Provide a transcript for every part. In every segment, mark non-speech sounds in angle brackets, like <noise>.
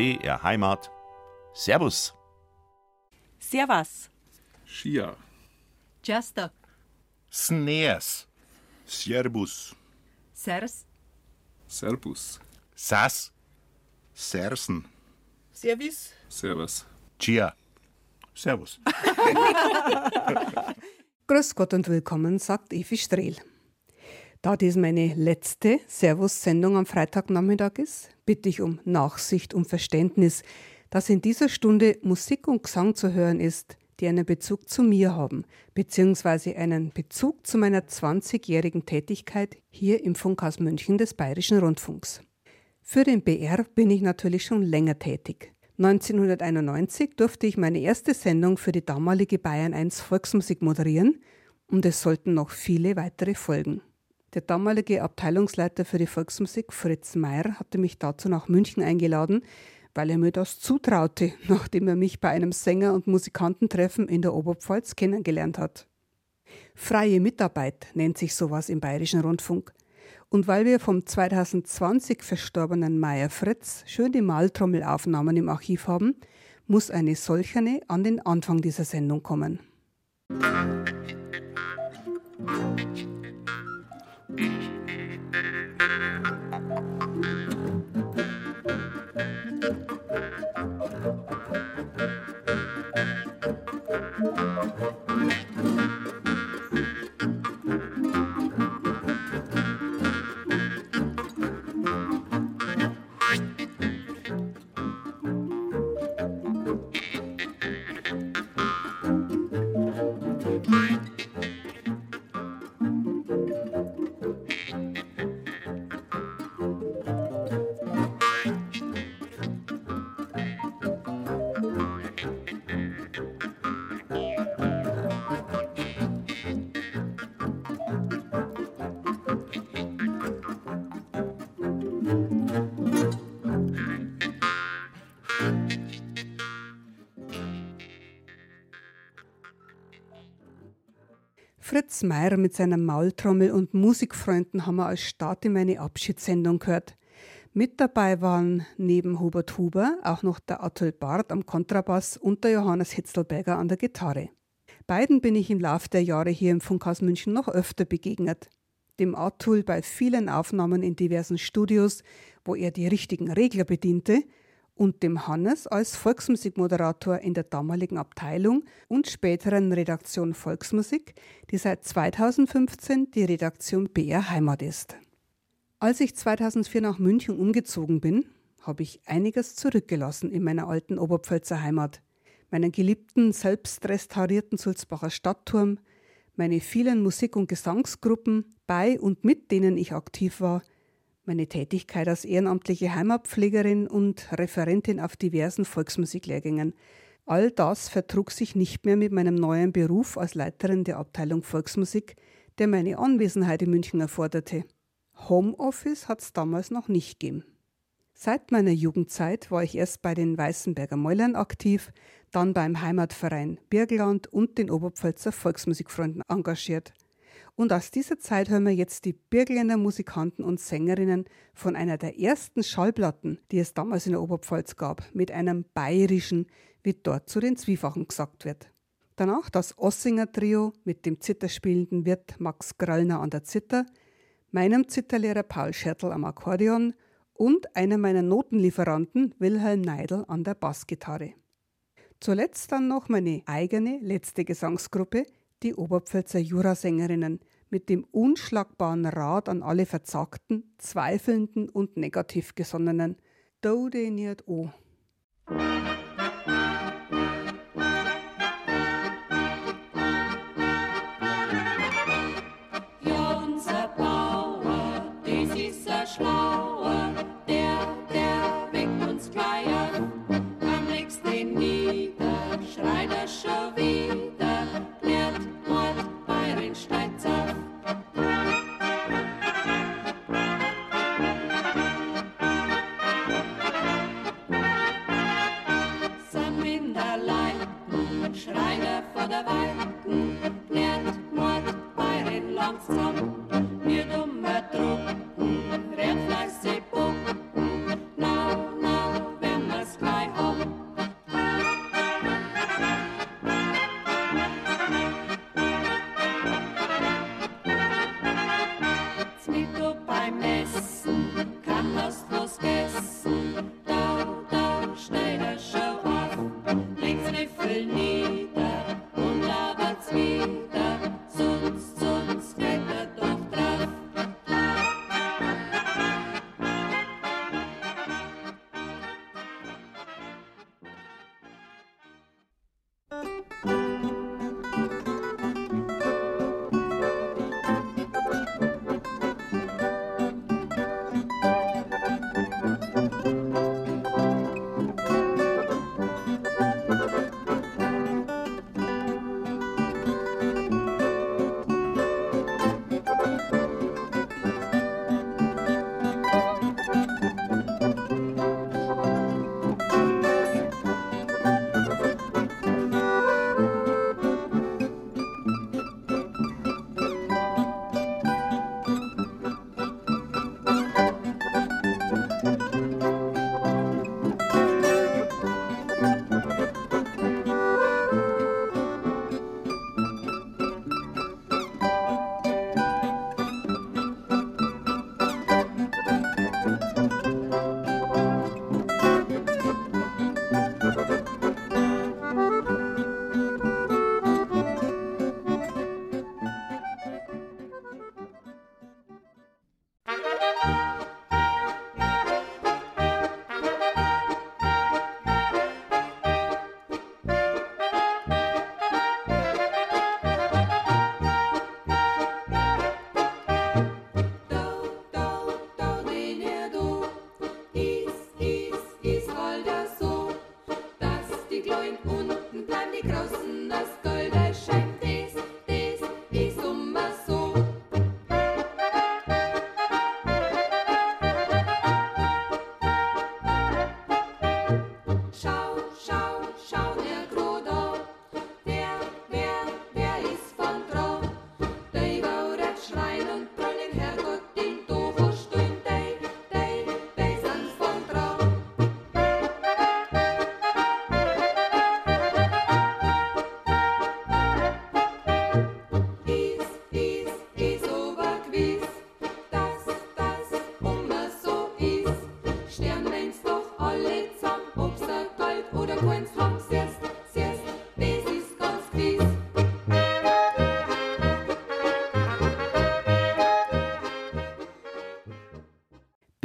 BR Heimat. Servus. Servus. Skia. Chester. Sneers. Servus. Sers. Servus. Sas. Sersen. Servus. Servus. Chia. Servus. <laughs> <laughs> Grüß Gott und willkommen, sagt Evi Strehl. Da dies meine letzte Servus-Sendung am Freitagnachmittag ist, bitte ich um Nachsicht und Verständnis, dass in dieser Stunde Musik und Gesang zu hören ist, die einen Bezug zu mir haben, beziehungsweise einen Bezug zu meiner 20-jährigen Tätigkeit hier im Funkhaus München des Bayerischen Rundfunks. Für den BR bin ich natürlich schon länger tätig. 1991 durfte ich meine erste Sendung für die damalige Bayern 1 Volksmusik moderieren und es sollten noch viele weitere folgen. Der damalige Abteilungsleiter für die Volksmusik, Fritz Meyer, hatte mich dazu nach München eingeladen, weil er mir das zutraute, <laughs> nachdem er mich bei einem Sänger- und Musikantentreffen in der Oberpfalz kennengelernt hat. Freie Mitarbeit nennt sich sowas im Bayerischen Rundfunk. Und weil wir vom 2020 verstorbenen Meier Fritz schön die Maltrommelaufnahmen im Archiv haben, muss eine solcherne an den Anfang dieser Sendung kommen. Fritz Meier mit seiner Maultrommel und Musikfreunden haben wir als Start in meine Abschiedssendung gehört. Mit dabei waren neben Hubert Huber auch noch der Atul Barth am Kontrabass und der Johannes Hitzelberger an der Gitarre. Beiden bin ich im Laufe der Jahre hier im Funkhaus München noch öfter begegnet. Dem Atul bei vielen Aufnahmen in diversen Studios, wo er die richtigen Regler bediente, und dem Hannes als Volksmusikmoderator in der damaligen Abteilung und späteren Redaktion Volksmusik, die seit 2015 die Redaktion BR Heimat ist. Als ich 2004 nach München umgezogen bin, habe ich einiges zurückgelassen in meiner alten Oberpfälzer Heimat. Meinen geliebten, selbst restaurierten Sulzbacher Stadtturm, meine vielen Musik- und Gesangsgruppen, bei und mit denen ich aktiv war, meine Tätigkeit als ehrenamtliche Heimatpflegerin und Referentin auf diversen Volksmusiklehrgängen. All das vertrug sich nicht mehr mit meinem neuen Beruf als Leiterin der Abteilung Volksmusik, der meine Anwesenheit in München erforderte. Homeoffice hat es damals noch nicht gegeben. Seit meiner Jugendzeit war ich erst bei den Weißenberger Mäulern aktiv, dann beim Heimatverein Birgland und den Oberpfälzer Volksmusikfreunden engagiert. Und aus dieser Zeit hören wir jetzt die Birgländer Musikanten und Sängerinnen von einer der ersten Schallplatten, die es damals in der Oberpfalz gab, mit einem bayerischen, wie dort zu den Zwiefachen gesagt wird. Danach das Ossinger Trio mit dem zitterspielenden Wirt Max Grallner an der Zither, meinem Zitterlehrer Paul Schertl am Akkordeon und einer meiner Notenlieferanten Wilhelm Neidl an der Bassgitarre. Zuletzt dann noch meine eigene letzte Gesangsgruppe, die Oberpfälzer Jurasängerinnen, mit dem unschlagbaren Rat an alle Verzagten, Zweifelnden und negativ Gesonnenen. De niet o.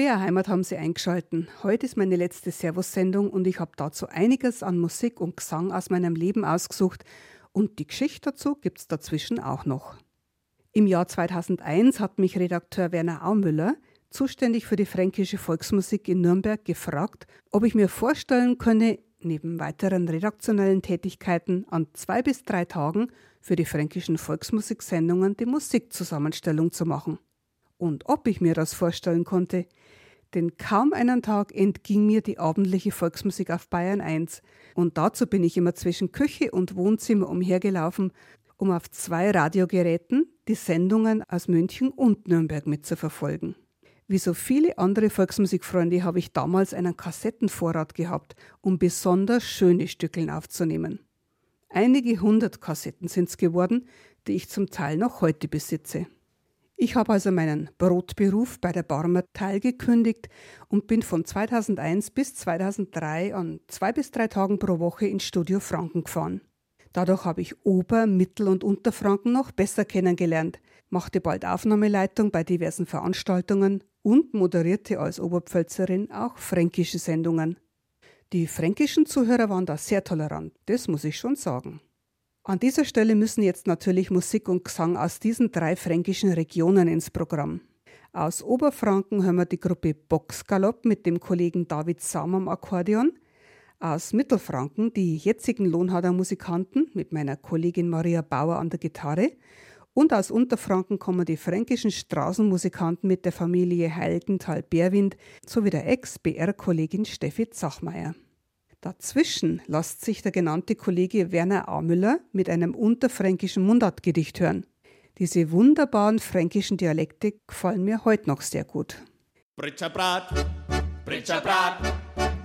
BR Heimat haben Sie eingeschalten. Heute ist meine letzte Servus-Sendung und ich habe dazu einiges an Musik und Gesang aus meinem Leben ausgesucht und die Geschichte dazu gibt es dazwischen auch noch. Im Jahr 2001 hat mich Redakteur Werner Aumüller, zuständig für die fränkische Volksmusik in Nürnberg, gefragt, ob ich mir vorstellen könne, neben weiteren redaktionellen Tätigkeiten an zwei bis drei Tagen für die fränkischen Volksmusiksendungen die Musikzusammenstellung zu machen. Und ob ich mir das vorstellen konnte, denn kaum einen Tag entging mir die abendliche Volksmusik auf Bayern 1. Und dazu bin ich immer zwischen Küche und Wohnzimmer umhergelaufen, um auf zwei Radiogeräten die Sendungen aus München und Nürnberg mitzuverfolgen. Wie so viele andere Volksmusikfreunde habe ich damals einen Kassettenvorrat gehabt, um besonders schöne Stückeln aufzunehmen. Einige hundert Kassetten sind es geworden, die ich zum Teil noch heute besitze. Ich habe also meinen Brotberuf bei der Barmer Teil gekündigt und bin von 2001 bis 2003 an zwei bis drei Tagen pro Woche ins Studio Franken gefahren. Dadurch habe ich Ober-, Mittel- und Unterfranken noch besser kennengelernt, machte bald Aufnahmeleitung bei diversen Veranstaltungen und moderierte als Oberpfälzerin auch fränkische Sendungen. Die fränkischen Zuhörer waren da sehr tolerant, das muss ich schon sagen. An dieser Stelle müssen jetzt natürlich Musik und Gesang aus diesen drei fränkischen Regionen ins Programm. Aus Oberfranken hören wir die Gruppe Boxgalopp mit dem Kollegen David Sam am Akkordeon. Aus Mittelfranken die jetzigen Lohnhader Musikanten mit meiner Kollegin Maria Bauer an der Gitarre. Und aus Unterfranken kommen die fränkischen Straßenmusikanten mit der Familie Heiligenthal-Berwind sowie der Ex-BR-Kollegin Steffi Zachmeier. Dazwischen lässt sich der genannte Kollege Werner Amüller mit einem unterfränkischen Mundartgedicht hören. Diese wunderbaren fränkischen Dialekte gefallen mir heute noch sehr gut. Britscherbrat, Britscherbrat,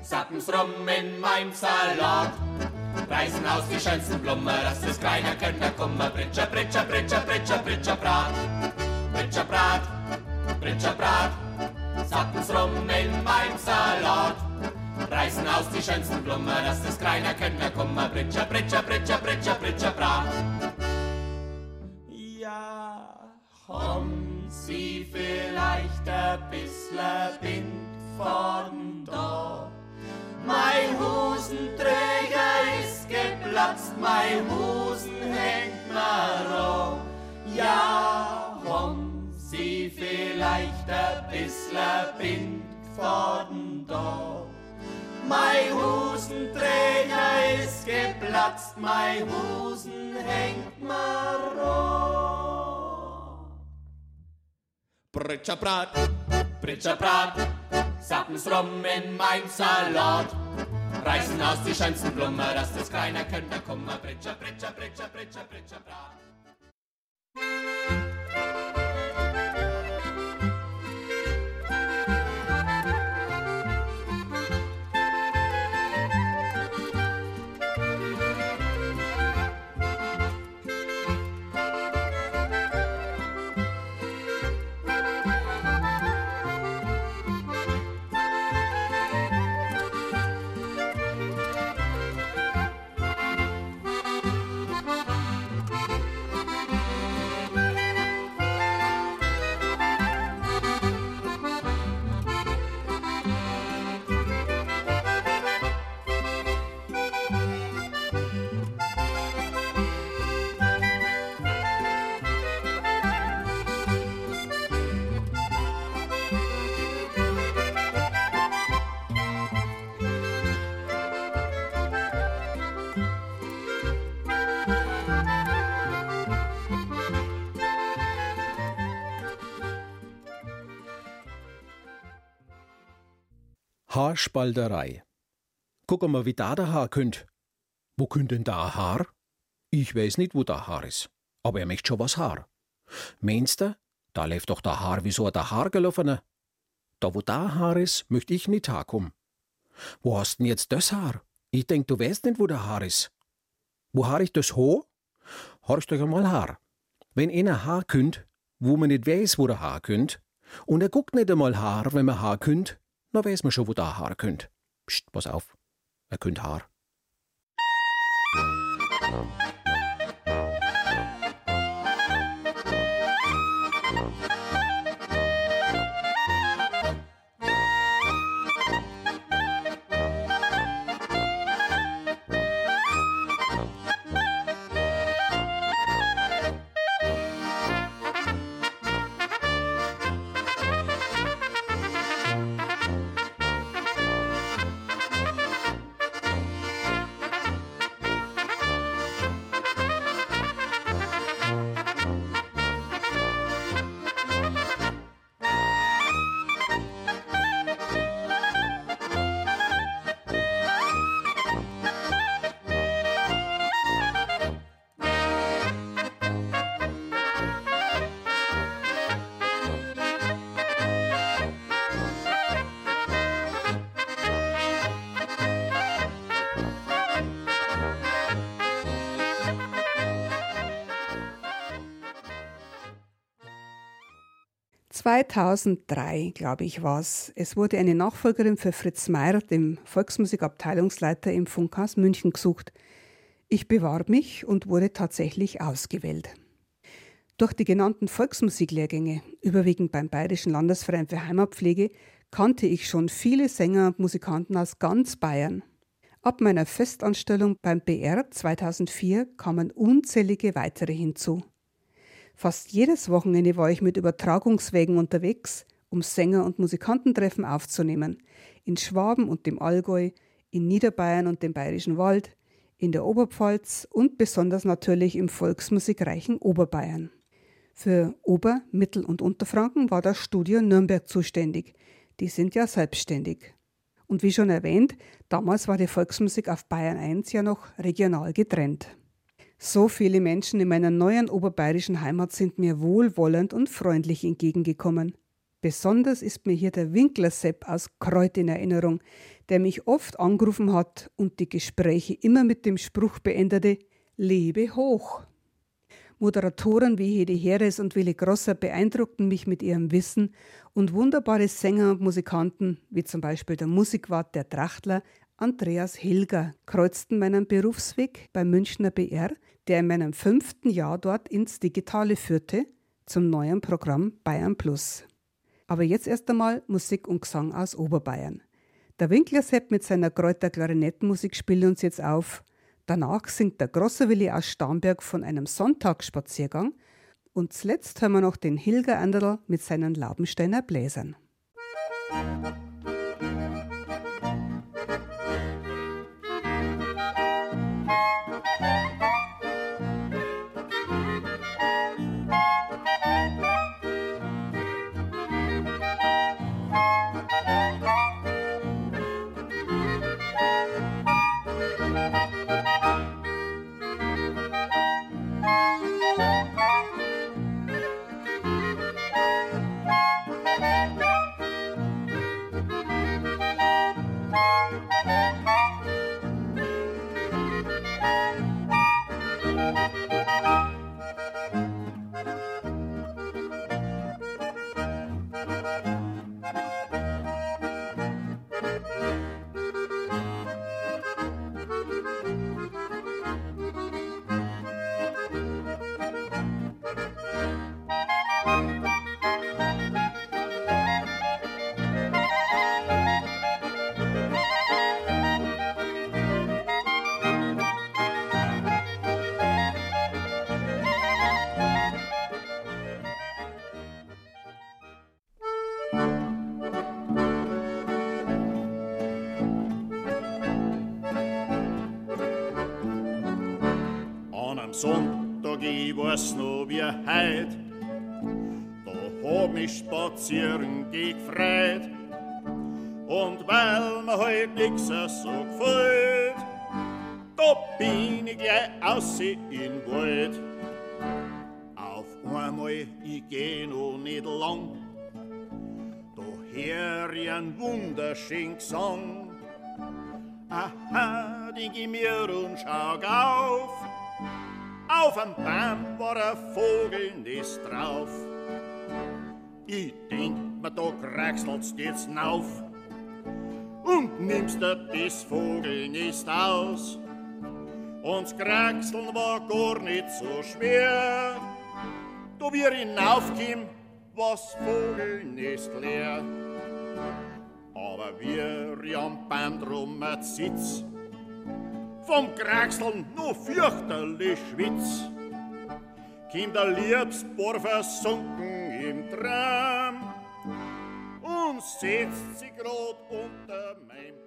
sappen's rum in meinem Salat. Reißen aus die schönsten Blumen, dass es keiner könnte kommen. Britscher, Britscher, Britscher, Britscher, Britscherbrat, Britscherbrat, Britscherbrat, sappen's rum in meinem Salat reißen aus die schönsten Blumen, dass das keiner könnte kommen. Britscher, Britscher, Britscher, Britscher, Britscher, bra. Ja, haben Sie vielleicht ein bisschen Wind von da? Mein Hosenträger ist geplatzt, mein Hosen hängt mir. Ja, haben Sie vielleicht ein bisschen Wind von geplatzt, mein Hosen hängt ran. Britscherbrat, Britscherbrat, sappen's rum in mein Salat. Reißen aus die schönsten Blumen, dass das keiner könnte kommen. Britscher, Britscher, Britscher, Britscher, Britscherbrat. Haarspalterei. Guck mal, wie da der Haar könnt. Wo könnt denn da Haar? Ich weiß nicht, wo da Haar ist. Aber er möchte schon was Haar. Meinst du, da läuft doch der Haar wie so ein Haar gelaufener? Da wo da Haar ist, möchte ich nicht kommen. Wo hast denn jetzt das Haar? Ich denk, du weißt nicht, wo der Haar ist. Wo har ich das Ho? Horcht euch einmal Haar. Wenn einer Haar könnt, wo man nicht weiß, wo der Haar könnt, und er guckt nicht einmal Haar, wenn man Haar könnt, na weiß man schon, wo da Haar könnt. Psst, pass auf. Er könnt Haar. 2003, glaube ich, war es. Es wurde eine Nachfolgerin für Fritz Meier, dem Volksmusikabteilungsleiter im Funkhaus München, gesucht. Ich bewarb mich und wurde tatsächlich ausgewählt. Durch die genannten Volksmusiklehrgänge, überwiegend beim Bayerischen Landesverein für Heimatpflege, kannte ich schon viele Sänger und Musikanten aus ganz Bayern. Ab meiner Festanstellung beim BR 2004 kamen unzählige weitere hinzu. Fast jedes Wochenende war ich mit Übertragungswegen unterwegs, um Sänger- und Musikantentreffen aufzunehmen. In Schwaben und dem Allgäu, in Niederbayern und dem Bayerischen Wald, in der Oberpfalz und besonders natürlich im volksmusikreichen Oberbayern. Für Ober-, Mittel- und Unterfranken war das Studio Nürnberg zuständig. Die sind ja selbstständig. Und wie schon erwähnt, damals war die Volksmusik auf Bayern 1 ja noch regional getrennt. So viele Menschen in meiner neuen oberbayerischen Heimat sind mir wohlwollend und freundlich entgegengekommen. Besonders ist mir hier der Winkler-Sepp aus Kreuth in Erinnerung, der mich oft angerufen hat und die Gespräche immer mit dem Spruch beendete: Lebe hoch! Moderatoren wie Hedi Heres und Willi Grosser beeindruckten mich mit ihrem Wissen und wunderbare Sänger und Musikanten, wie zum Beispiel der Musikwart der Trachtler Andreas Hilger, kreuzten meinen Berufsweg beim Münchner BR der in meinem fünften Jahr dort ins Digitale führte, zum neuen Programm Bayern Plus. Aber jetzt erst einmal Musik und Gesang aus Oberbayern. Der Winklersepp mit seiner Kräuter Klarinettenmusik spielt uns jetzt auf. Danach singt der große Willi aus Starnberg von einem Sonntagsspaziergang. Und zuletzt hören wir noch den Hilger Anderl mit seinen Laubensteiner Bläsern. Sonntag, ich weiß noch wie heut, da hab mich spazieren gefreut. Und weil mir halt nix so gefällt, da bin ich gleich aus in den Wald. Auf einmal, ich geh noch nicht lang, da hör ich einen wunderschönen Gesang. Aha, denk ich mir und schau auf, auf dem Baum war ein Vogelnest drauf. Ich denk mir, da kraxelst jetzt nauf und nimmst dir das Vogelnest aus. Und Kraxeln war gar nicht so schwer. Da wir hinaufkommen, was Vogelnest leer. Aber wir am Baum drum sitz, vom Kraxeln nur fürchterlich schwitz. Kind der Liebsbohr versunken im Traum und setzt sich grad unter mein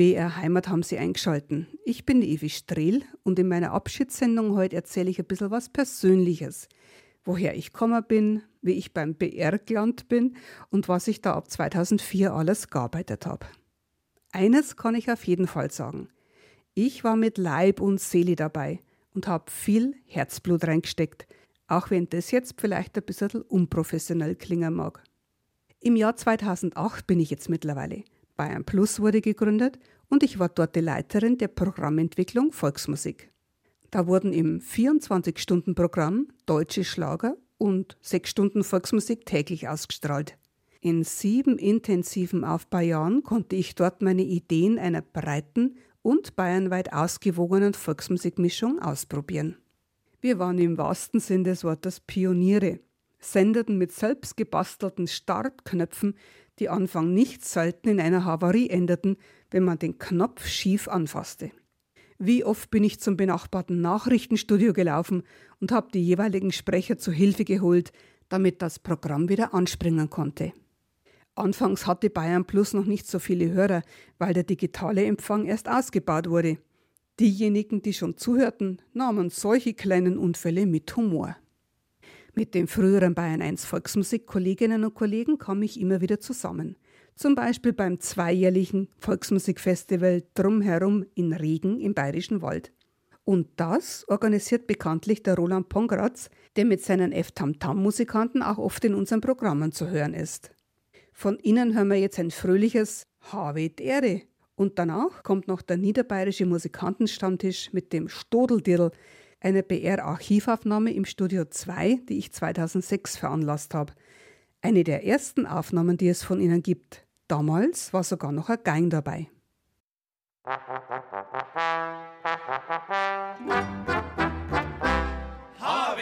BR Heimat haben Sie eingeschalten. Ich bin die Evi Strehl und in meiner Abschiedssendung heute erzähle ich ein bisschen was Persönliches. Woher ich gekommen bin, wie ich beim BR gelandet bin und was ich da ab 2004 alles gearbeitet habe. Eines kann ich auf jeden Fall sagen. Ich war mit Leib und Seele dabei und habe viel Herzblut reingesteckt, auch wenn das jetzt vielleicht ein bisschen unprofessionell klingen mag. Im Jahr 2008 bin ich jetzt mittlerweile. Bayern Plus wurde gegründet und ich war dort die Leiterin der Programmentwicklung Volksmusik. Da wurden im 24-Stunden-Programm deutsche Schlager und sechs Stunden Volksmusik täglich ausgestrahlt. In sieben intensiven Aufbaujahren konnte ich dort meine Ideen einer breiten und bayernweit ausgewogenen Volksmusikmischung ausprobieren. Wir waren im wahrsten Sinn des Wortes Pioniere, sendeten mit selbst gebastelten Startknöpfen, die Anfang nicht selten in einer Havarie endeten, wenn man den Knopf schief anfasste. Wie oft bin ich zum benachbarten Nachrichtenstudio gelaufen und habe die jeweiligen Sprecher zu Hilfe geholt, damit das Programm wieder anspringen konnte. Anfangs hatte Bayern Plus noch nicht so viele Hörer, weil der digitale Empfang erst ausgebaut wurde. Diejenigen, die schon zuhörten, nahmen solche kleinen Unfälle mit Humor. Mit den früheren Bayern 1 Volksmusik-Kolleginnen und Kollegen kam ich immer wieder zusammen. Zum Beispiel beim zweijährlichen Volksmusikfestival Drumherum in Regen im Bayerischen Wald. Und das organisiert bekanntlich der Roland Pongratz, der mit seinen F-Tam-Tam-Musikanten auch oft in unseren Programmen zu hören ist. Von Ihnen hören wir jetzt ein fröhliches Habe Ehre. Und danach kommt noch der niederbayerische Musikantenstammtisch mit dem Stodeldirl, eine BR-Archivaufnahme im Studio 2, die ich 2006 veranlasst habe. Eine der ersten Aufnahmen, die es von Ihnen gibt. Damals war sogar noch ein Gang dabei. Habe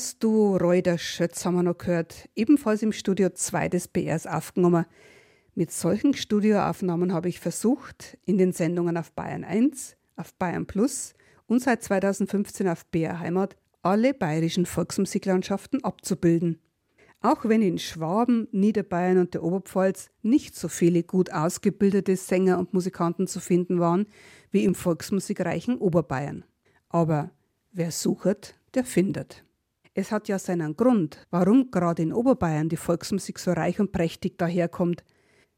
Das Duo Reuter Schötz haben wir noch gehört, ebenfalls im Studio 2 des BRs aufgenommen. Mit solchen Studioaufnahmen habe ich versucht, in den Sendungen auf Bayern 1, auf Bayern Plus und seit 2015 auf BR Heimat alle bayerischen Volksmusiklandschaften abzubilden. Auch wenn in Schwaben, Niederbayern und der Oberpfalz nicht so viele gut ausgebildete Sänger und Musikanten zu finden waren wie im volksmusikreichen Oberbayern. Aber wer sucht, der findet. Es hat ja seinen Grund, warum gerade in Oberbayern die Volksmusik so reich und prächtig daherkommt.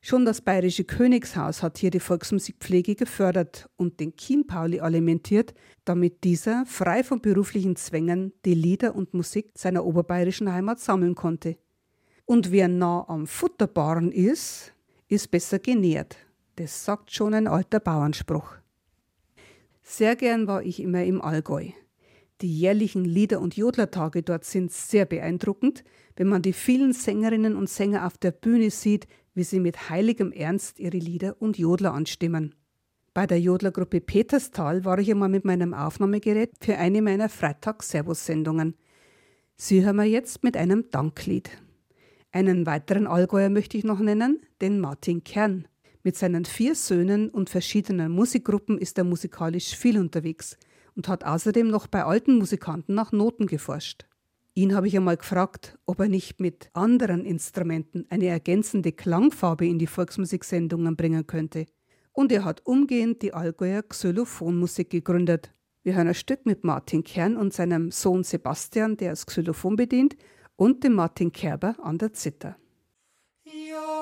Schon das bayerische Königshaus hat hier die Volksmusikpflege gefördert und den Chiempauli alimentiert, damit dieser frei von beruflichen Zwängen die Lieder und Musik seiner oberbayerischen Heimat sammeln konnte. Und wer nah am Futterbaren ist, ist besser genährt. Das sagt schon ein alter Bauernspruch. Sehr gern war ich immer im Allgäu. Die jährlichen Lieder- und Jodlertage dort sind sehr beeindruckend, wenn man die vielen Sängerinnen und Sänger auf der Bühne sieht, wie sie mit heiligem Ernst ihre Lieder und Jodler anstimmen. Bei der Jodlergruppe Peterstal war ich einmal mit meinem Aufnahmegerät für eine meiner Freitag-Servus-Sendungen. Sie hören wir jetzt mit einem Danklied. Einen weiteren Allgäuer möchte ich noch nennen, den Martin Kern. Mit seinen vier Söhnen und verschiedenen Musikgruppen ist er musikalisch viel unterwegs – und hat außerdem noch bei alten Musikanten nach Noten geforscht. Ihn habe ich einmal gefragt, ob er nicht mit anderen Instrumenten eine ergänzende Klangfarbe in die Volksmusiksendungen bringen könnte. Und er hat umgehend die Allgäuer Xylophonmusik gegründet. Wir hören ein Stück mit Martin Kern und seinem Sohn Sebastian, der das Xylophon bedient, und dem Martin Kerber an der Zither. Ja.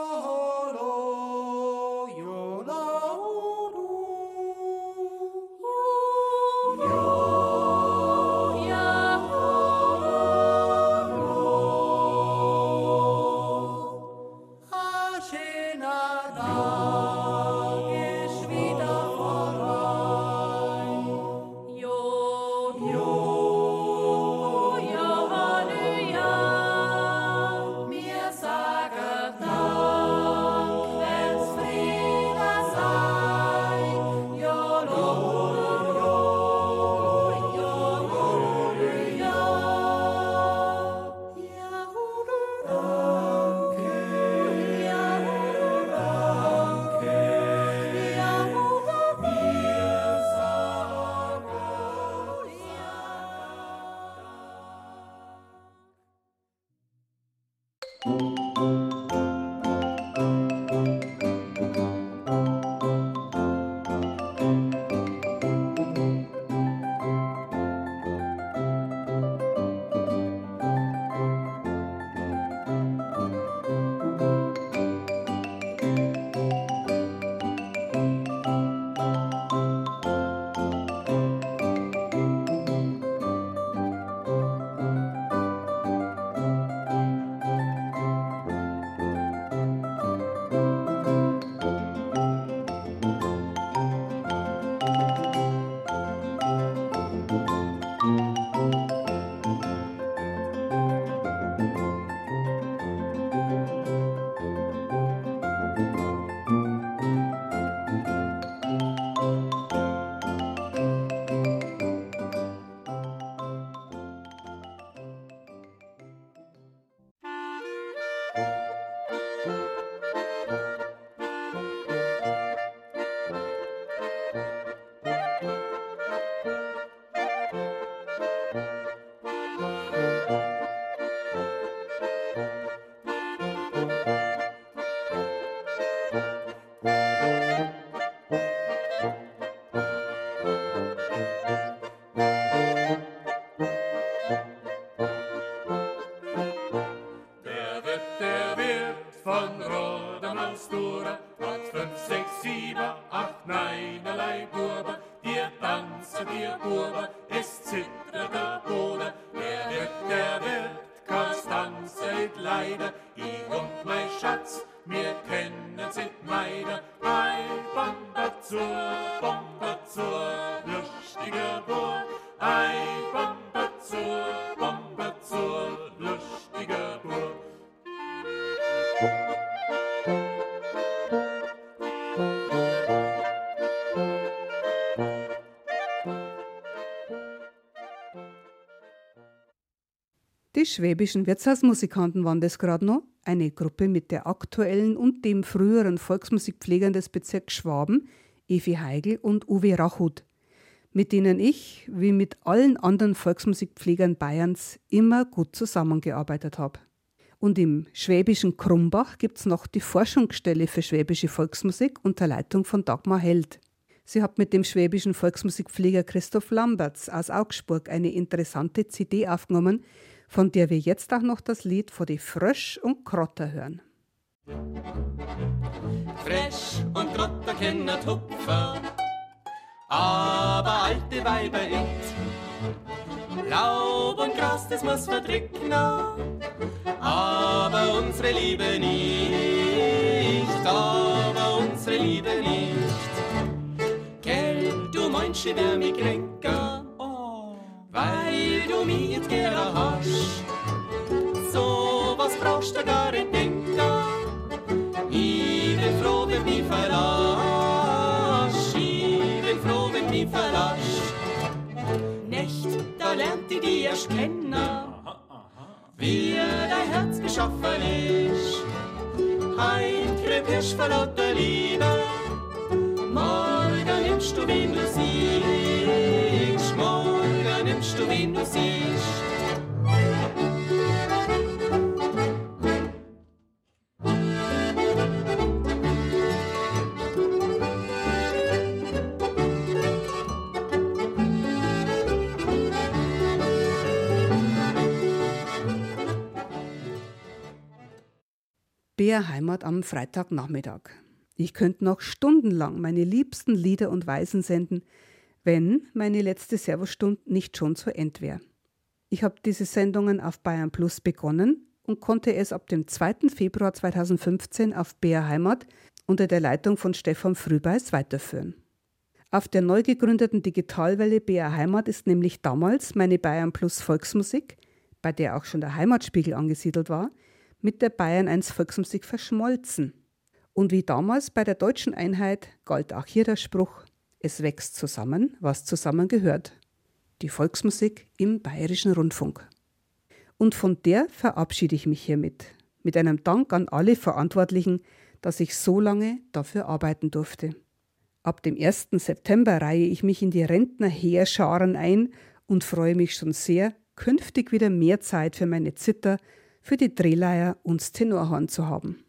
lustige Burg. Die schwäbischen Wirtshausmusikanten waren das gerade noch, eine Gruppe mit der aktuellen und dem früheren Volksmusikpflegern des Bezirks Schwaben, Evi Heigl und Uwe Rachut mit denen ich, wie mit allen anderen Volksmusikpflegern Bayerns, immer gut zusammengearbeitet habe. Und im schwäbischen Krumbach gibt es noch die Forschungsstelle für schwäbische Volksmusik unter Leitung von Dagmar Held. Sie hat mit dem schwäbischen Volksmusikpfleger Christoph Lamberts aus Augsburg eine interessante CD aufgenommen, von der wir jetzt auch noch das Lied vor die Frösch und Krotter hören. Fresh und Krotter kennen Tupfer, aber alte Weiber it. Laub und Gras, das muss verdrücken, aber unsere Liebe nicht, aber unsere Liebe nicht. Gell, du meinst, ich wär mich kränker, dich erst kennen, wie dein Herz geschaffen ist. Heim krepierst vor lauter Liebe, morgen nimmst du, wen du siehst, morgen nimmst du, wen du siehst. BR Heimat am Freitagnachmittag. Ich könnte noch stundenlang meine liebsten Lieder und Weisen senden, wenn meine letzte Servostunde nicht schon zu Ende wäre. Ich habe diese Sendungen auf Bayern Plus begonnen und konnte es ab dem 2. Februar 2015 auf BR Heimat unter der Leitung von Stefan Frühbeis weiterführen. Auf der neu gegründeten Digitalwelle BR Heimat ist nämlich damals meine Bayern Plus Volksmusik, bei der auch schon der Heimatspiegel angesiedelt war, mit der Bayern 1 Volksmusik verschmolzen. Und wie damals bei der deutschen Einheit galt auch hier der Spruch, es wächst zusammen, was zusammengehört. Die Volksmusik im Bayerischen Rundfunk. Und von der verabschiede ich mich hiermit, mit einem Dank an alle Verantwortlichen, dass ich so lange dafür arbeiten durfte. Ab dem 1. September reihe ich mich in die Rentnerheerscharen ein und freue mich schon sehr, künftig wieder mehr Zeit für meine Zither, für die Drehleier und das Tenorhorn zu haben.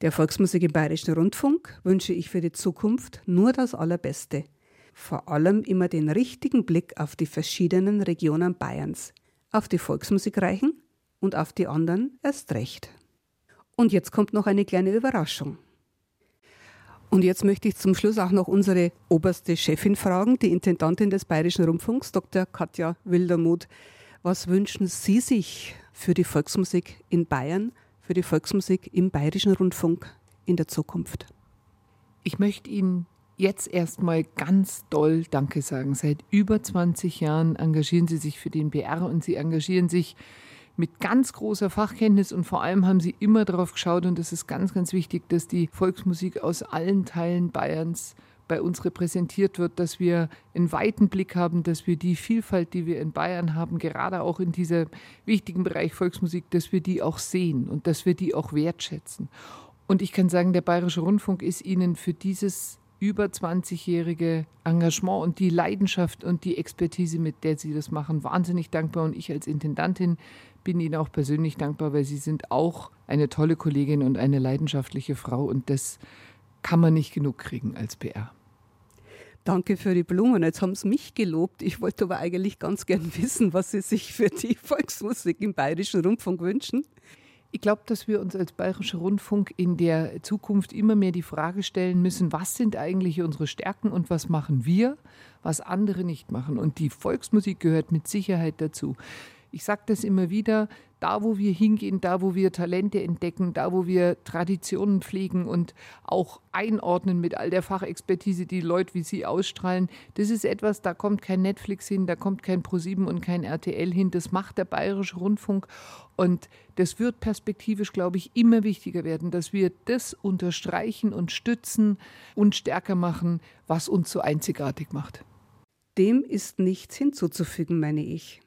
Der Volksmusik im Bayerischen Rundfunk wünsche ich für die Zukunft nur das Allerbeste. Vor allem immer den richtigen Blick auf die verschiedenen Regionen Bayerns, auf die Volksmusikreichen und auf die anderen erst recht. Und jetzt kommt noch eine kleine Überraschung. Und jetzt möchte ich zum Schluss auch noch unsere oberste Chefin fragen, die Intendantin des Bayerischen Rundfunks, Dr. Katja Wildermuth. Was wünschen Sie sich für die Volksmusik in Bayern, für die Volksmusik im Bayerischen Rundfunk in der Zukunft? Ich möchte Ihnen jetzt erstmal ganz doll Danke sagen. Seit über 20 Jahren engagieren Sie sich für den BR und Sie engagieren sich mit ganz großer Fachkenntnis und vor allem haben Sie immer darauf geschaut und das ist ganz, ganz wichtig, dass die Volksmusik aus allen Teilen Bayerns bei uns repräsentiert wird, dass wir einen weiten Blick haben, dass wir die Vielfalt, die wir in Bayern haben, gerade auch in diesem wichtigen Bereich Volksmusik, dass wir die auch sehen und dass wir die auch wertschätzen. Und ich kann sagen, der Bayerische Rundfunk ist Ihnen für dieses über 20-jährige Engagement und die Leidenschaft und die Expertise, mit der Sie das machen, wahnsinnig dankbar. Und ich als Intendantin bin Ihnen auch persönlich dankbar, weil Sie sind auch eine tolle Kollegin und eine leidenschaftliche Frau. Und das kann man nicht genug kriegen als PR. Danke für die Blumen. Jetzt haben Sie mich gelobt. Ich wollte aber eigentlich ganz gern <laughs> wissen, was Sie sich für die <laughs> Volksmusik im Bayerischen Rundfunk wünschen. Ich glaube, dass wir uns als Bayerischer Rundfunk in der Zukunft immer mehr die Frage stellen müssen, was sind eigentlich unsere Stärken und was machen wir, was andere nicht machen. Und die Volksmusik gehört mit Sicherheit dazu. Ich sage das immer wieder, da wo wir hingehen, da wo wir Talente entdecken, da wo wir Traditionen pflegen und auch einordnen mit all der Fachexpertise, die Leute wie Sie ausstrahlen, das ist etwas, da kommt kein Netflix hin, da kommt kein ProSieben und kein RTL hin, das macht der Bayerische Rundfunk und das wird perspektivisch, glaube ich, immer wichtiger werden, dass wir das unterstreichen und stützen und stärker machen, was uns so einzigartig macht. Dem ist nichts hinzuzufügen, meine ich.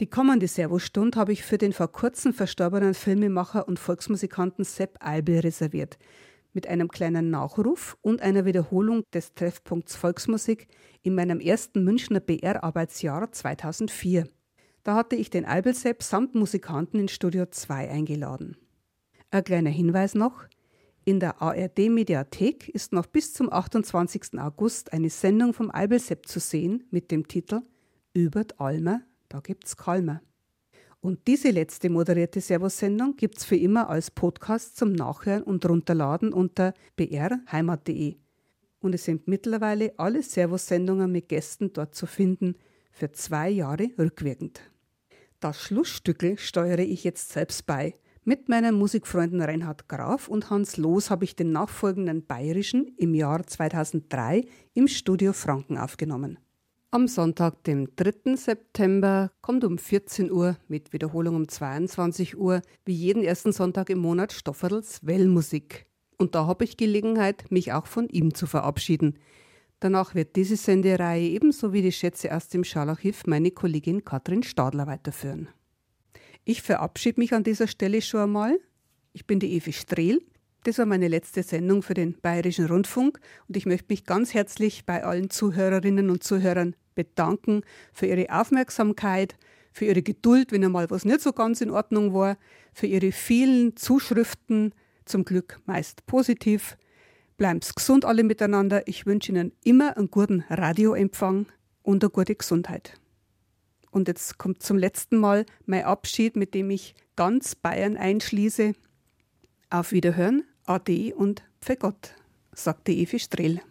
Die kommende Servostund habe ich für den vor kurzem verstorbenen Filmemacher und Volksmusikanten Sepp Eibel reserviert. Mit einem kleinen Nachruf und einer Wiederholung des Treffpunkts Volksmusik in meinem ersten Münchner BR-Arbeitsjahr 2004. Da hatte ich den Eibel Sepp samt Musikanten in Studio 2 eingeladen. Ein kleiner Hinweis noch: In der ARD-Mediathek ist noch bis zum 28. August eine Sendung vom Eibel Sepp zu sehen mit dem Titel Übert Almer da gibt's Kalmer. Und diese letzte moderierte Servus-Sendung gibt's für immer als Podcast zum Nachhören und Runterladen unter brheimat.de. Und es sind mittlerweile alle Servus-Sendungen mit Gästen dort zu finden, für zwei Jahre rückwirkend. Das Schlussstückel steuere ich jetzt selbst bei. Mit meinen Musikfreunden Reinhard Graf und Hans Loos habe ich den nachfolgenden Bayerischen im Jahr 2003 im Studio Franken aufgenommen. Am Sonntag, dem 3. September, kommt um 14 Uhr mit Wiederholung um 22 Uhr, wie jeden ersten Sonntag im Monat, Stofferls Wellmusik. Und da habe ich Gelegenheit, mich auch von ihm zu verabschieden. Danach wird diese Sendereihe ebenso wie die Schätze aus dem Scharlachhiff meine Kollegin Katrin Stadler weiterführen. Ich verabschiede mich an dieser Stelle schon einmal. Ich bin die Evi Strehl. Das war meine letzte Sendung für den Bayerischen Rundfunk und ich möchte mich ganz herzlich bei allen Zuhörerinnen und Zuhörern bedanken für ihre Aufmerksamkeit, für ihre Geduld, wenn einmal was nicht so ganz in Ordnung war, für ihre vielen Zuschriften, zum Glück meist positiv. Bleiben Sie gesund alle miteinander. Ich wünsche Ihnen immer einen guten Radioempfang und eine gute Gesundheit. Und jetzt kommt zum letzten Mal mein Abschied, mit dem ich ganz Bayern einschließe. Auf Wiederhören, Ade und Pfegott, sagte Evi Strehl.